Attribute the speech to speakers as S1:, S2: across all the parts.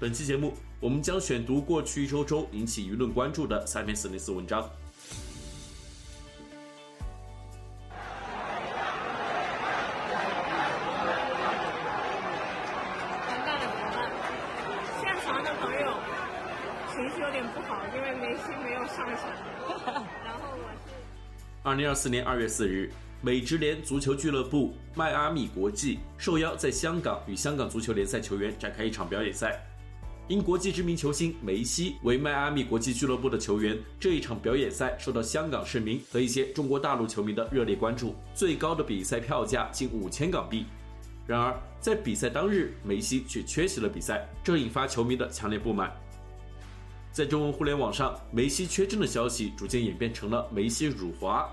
S1: 本期节目，我们将选读过去一周中引起舆论关注的三篇四零四文章。
S2: 现场的朋友情绪有点不好，因为梅西没有上场。然后我是。
S1: 二零二四年二月四日，美职联足球俱乐部迈阿密国际受邀在香港与香港足球联赛球员展开一场表演赛。因国际知名球星梅西为迈阿密国际俱乐部的球员，这一场表演赛受到香港市民和一些中国大陆球迷的热烈关注，最高的比赛票价近五千港币。然而，在比赛当日，梅西却缺席了比赛，这引发球迷的强烈不满。在中文互联网上，梅西缺阵的消息逐渐演变成了梅西辱华。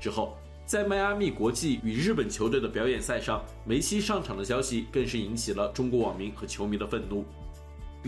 S1: 之后，在迈阿密国际与日本球队的表演赛上，梅西上场的消息更是引起了中国网民和球迷的愤怒。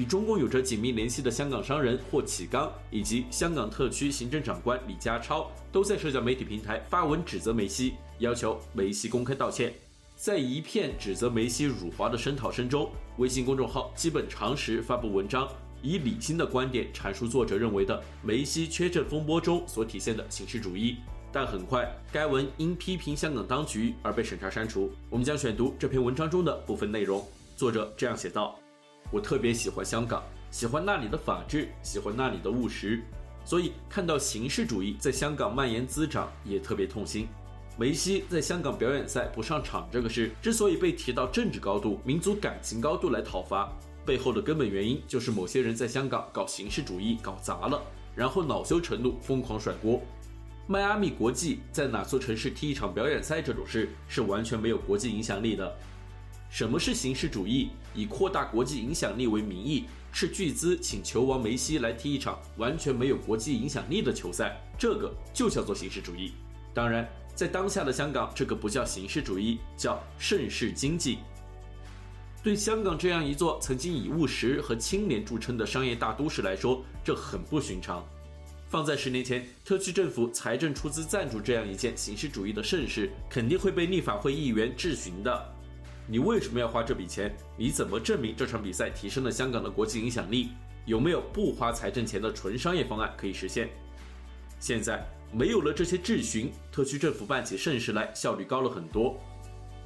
S1: 与中共有着紧密联系的香港商人霍启刚以及香港特区行政长官李家超都在社交媒体平台发文指责梅西，要求梅西公开道歉。在一片指责梅西辱华的声讨声中，微信公众号基本常识发布文章，以理性的观点阐述作者认为的梅西缺阵风波中所体现的形式主义。但很快，该文因批评香港当局而被审查删除。我们将选读这篇文章中的部分内容。作者这样写道。我特别喜欢香港，喜欢那里的法治，喜欢那里的务实，所以看到形式主义在香港蔓延滋长，也特别痛心。梅西在香港表演赛不上场这个事，之所以被提到政治高度、民族感情高度来讨伐，背后的根本原因就是某些人在香港搞形式主义搞砸了，然后恼羞成怒，疯狂甩锅。迈阿密国际在哪座城市踢一场表演赛这种事，是完全没有国际影响力的。什么是形式主义？以扩大国际影响力为名义，斥巨资请球王梅西来踢一场完全没有国际影响力的球赛，这个就叫做形式主义。当然，在当下的香港，这个不叫形式主义，叫盛世经济。对香港这样一座曾经以务实和清廉著称的商业大都市来说，这很不寻常。放在十年前，特区政府财政出资赞助这样一件形式主义的盛世，肯定会被立法会议员质询的。你为什么要花这笔钱？你怎么证明这场比赛提升了香港的国际影响力？有没有不花财政钱的纯商业方案可以实现？现在没有了这些质询，特区政府办起盛事来效率高了很多，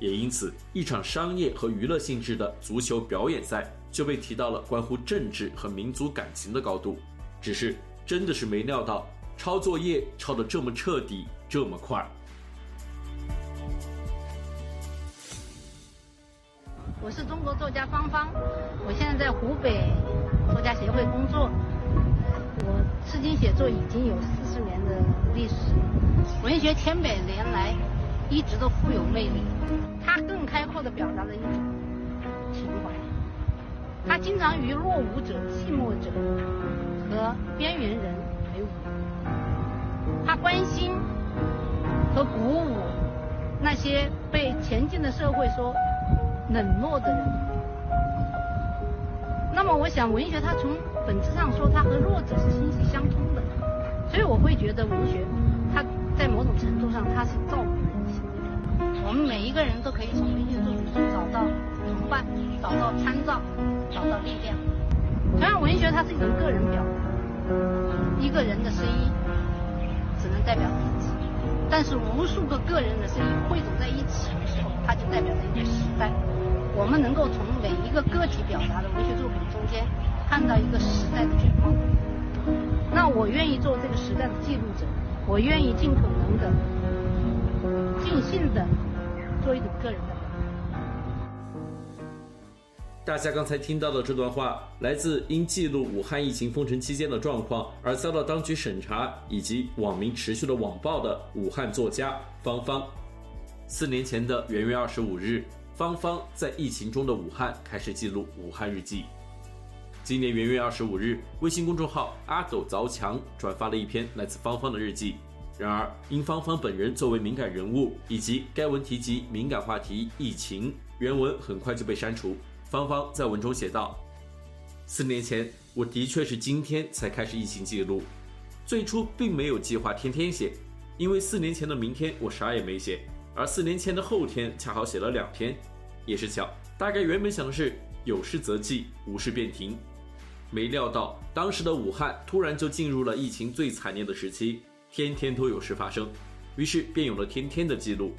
S1: 也因此一场商业和娱乐性质的足球表演赛就被提到了关乎政治和民族感情的高度。只是真的是没料到，抄作业抄得这么彻底，这么快。
S3: 我是中国作家芳芳，我现在在湖北作家协会工作。我诗经写作已经有四十年的历史，文学千百年来一直都富有魅力。它更开阔地表达了一种情怀，它经常与落伍者、寂寞者和边缘人为伍。它关心和鼓舞那些被前进的社会说冷落的人，那么我想，文学它从本质上说，它和弱者是息息相通的，所以我会觉得文学，它在某种程度上它是照顾人心的。我们每一个人都可以从文学作品中找到同伴，找到参照，找到力量。同样，文学它是一种个人表达，一个人的声音只能代表自己，但是无数个个人的声音汇总在一起的时候，它就代表着一个时代。我们能够从每一个个体表达的文学作品中间看到一个时代的全貌。那我愿意做这个时代的记录者，我愿意尽可能的尽兴的做一种个人的。
S1: 大家刚才听到的这段话，来自因记录武汉疫情封城期间的状况而遭到当局审查以及网民持续的网暴的武汉作家芳芳。四年前的元月二十五日。芳芳在疫情中的武汉开始记录武汉日记。今年元月二十五日，微信公众号阿斗凿墙转发了一篇来自芳芳的日记。然而，因芳芳本人作为敏感人物，以及该文提及敏感话题疫情，原文很快就被删除。芳芳在文中写道：“四年前，我的确是今天才开始疫情记录，最初并没有计划天天写，因为四年前的明天我啥也没写，而四年前的后天恰好写了两天，也是巧。大概原本想的是有事则记，无事便停。”没料到，当时的武汉突然就进入了疫情最惨烈的时期，天天都有事发生，于是便有了天天的记录。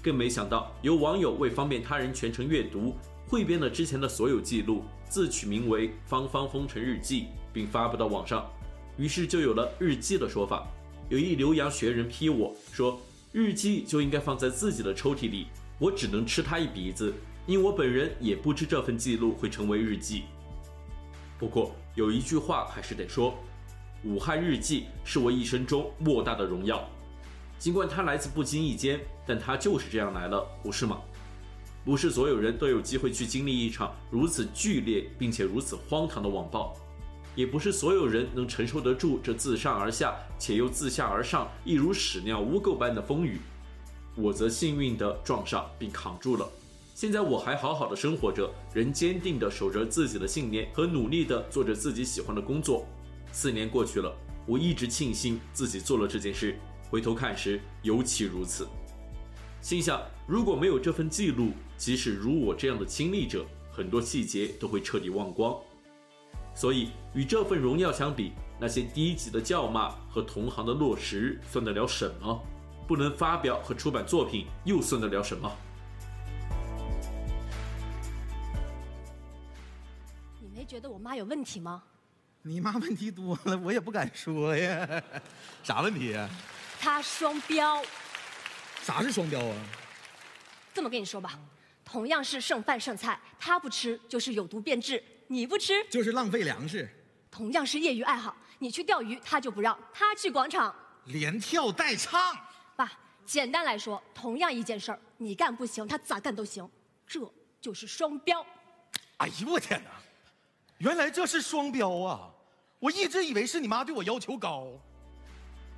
S1: 更没想到，有网友为方便他人全程阅读，汇编了之前的所有记录，自取名为“芳芳风尘日记”，并发布到网上，于是就有了“日记”的说法。有一留洋学人批我说：“日记就应该放在自己的抽屉里，我只能吃他一鼻子，因我本人也不知这份记录会成为日记。”不过有一句话还是得说，武汉日记是我一生中莫大的荣耀。尽管它来自不经意间，但它就是这样来了，不是吗？不是所有人都有机会去经历一场如此剧烈并且如此荒唐的网暴，也不是所有人能承受得住这自上而下且又自下而上，一如屎尿污垢般的风雨。我则幸运地撞上并扛住了。现在我还好好的生活着，仍坚定地守着自己的信念和努力地做着自己喜欢的工作。四年过去了，我一直庆幸自己做了这件事。回头看时，尤其如此。心想，如果没有这份记录，即使如我这样的亲历者，很多细节都会彻底忘光。所以，与这份荣耀相比，那些低级的叫骂和同行的落实，算得了什么？不能发表和出版作品，又算得了什么？
S4: 你没觉得我妈有问题吗？
S5: 你妈问题多了，我也不敢说呀。啥问题呀？
S4: 她双标。
S5: 啥是双标啊？
S4: 这么跟你说吧，同样是剩饭剩菜，她不吃就是有毒变质，你不吃
S5: 就是浪费粮食。
S4: 同样是业余爱好，你去钓鱼，他就不让；他去广场，
S5: 连跳带唱。
S4: 爸，简单来说，同样一件事儿，你干不行，他咋干都行，这就是双标。
S5: 哎呦我天哪！原来这是双标啊！我一直以为是你妈对我要求高。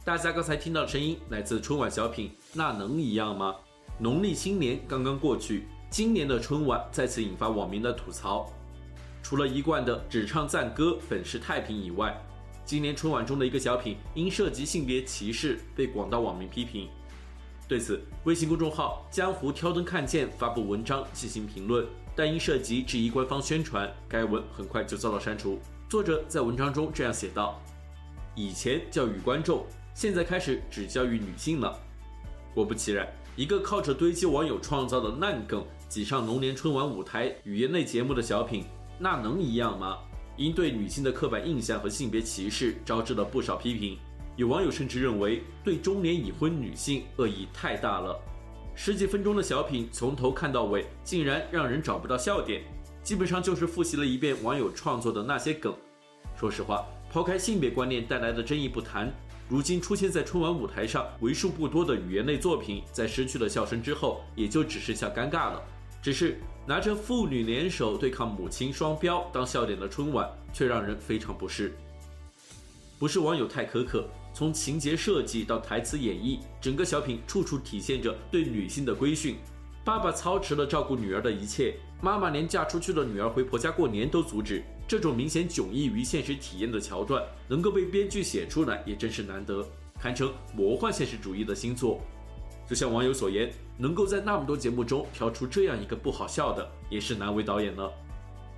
S1: 大家刚才听到的声音来自春晚小品《那能一样吗》。农历新年刚刚过去，今年的春晚再次引发网民的吐槽。除了一贯的只唱赞歌、粉饰太平以外，今年春晚中的一个小品因涉及性别歧视被广大网民批评。对此，微信公众号“江湖挑灯看剑”发布文章进行评论。但因涉及质疑官方宣传，该文很快就遭到删除。作者在文章中这样写道：“以前教育观众，现在开始只教育女性了。”果不其然，一个靠着堆积网友创造的烂梗挤上龙年春晚舞台语言类节目的小品，那能一样吗？因对女性的刻板印象和性别歧视招致了不少批评。有网友甚至认为，对中年已婚女性恶意太大了。十几分钟的小品从头看到尾，竟然让人找不到笑点，基本上就是复习了一遍网友创作的那些梗。说实话，抛开性别观念带来的争议不谈，如今出现在春晚舞台上为数不多的语言类作品，在失去了笑声之后，也就只剩下尴尬了。只是拿着父女联手对抗母亲双标当笑点的春晚，却让人非常不适。不是网友太苛刻。从情节设计到台词演绎，整个小品处处体现着对女性的规训。爸爸操持了照顾女儿的一切，妈妈连嫁出去的女儿回婆家过年都阻止。这种明显迥异于现实体验的桥段，能够被编剧写出来，也真是难得，堪称魔幻现实主义的新作。就像网友所言，能够在那么多节目中挑出这样一个不好笑的，也是难为导演了。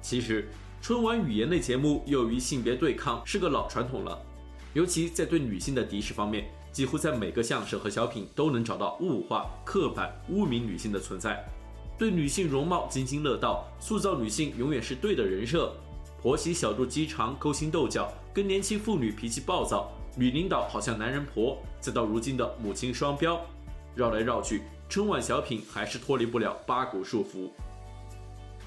S1: 其实，春晚语言类节目由于性别对抗是个老传统了。尤其在对女性的敌视方面，几乎在每个相声和小品都能找到物化、刻板、污名女性的存在。对女性容貌津津乐道，塑造女性永远是对的人设。婆媳小肚鸡肠、勾心斗角，跟年轻妇女脾气暴躁，女领导好像男人婆，再到如今的母亲双标，绕来绕去，春晚小品还是脱离不了八股束缚。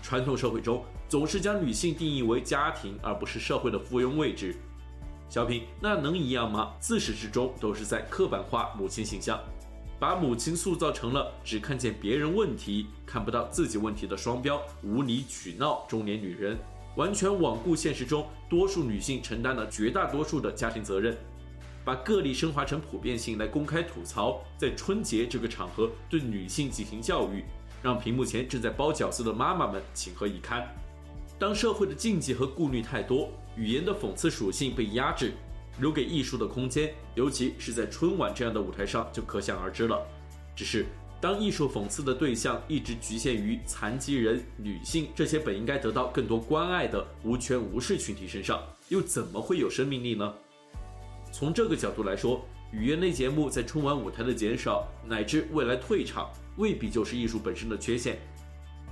S1: 传统社会中总是将女性定义为家庭，而不是社会的附庸位置。小品那能一样吗？自始至终都是在刻板化母亲形象，把母亲塑造成了只看见别人问题，看不到自己问题的双标、无理取闹中年女人，完全罔顾现实中多数女性承担了绝大多数的家庭责任，把个例升华成普遍性来公开吐槽，在春节这个场合对女性进行教育，让屏幕前正在包饺子的妈妈们情何以堪？当社会的禁忌和顾虑太多，语言的讽刺属性被压制，留给艺术的空间，尤其是在春晚这样的舞台上，就可想而知了。只是，当艺术讽刺的对象一直局限于残疾人、女性这些本应该得到更多关爱的无权无势群体身上，又怎么会有生命力呢？从这个角度来说，语言类节目在春晚舞台的减少，乃至未来退场，未必就是艺术本身的缺陷。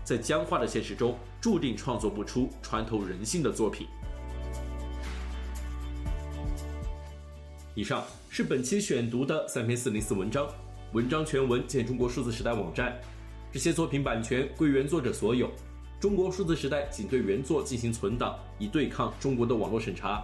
S1: 在僵化的现实中，注定创作不出穿透人性的作品。以上是本期选读的三篇四零四文章，文章全文见中国数字时代网站。这些作品版权归原作者所有，中国数字时代仅对原作进行存档，以对抗中国的网络审查。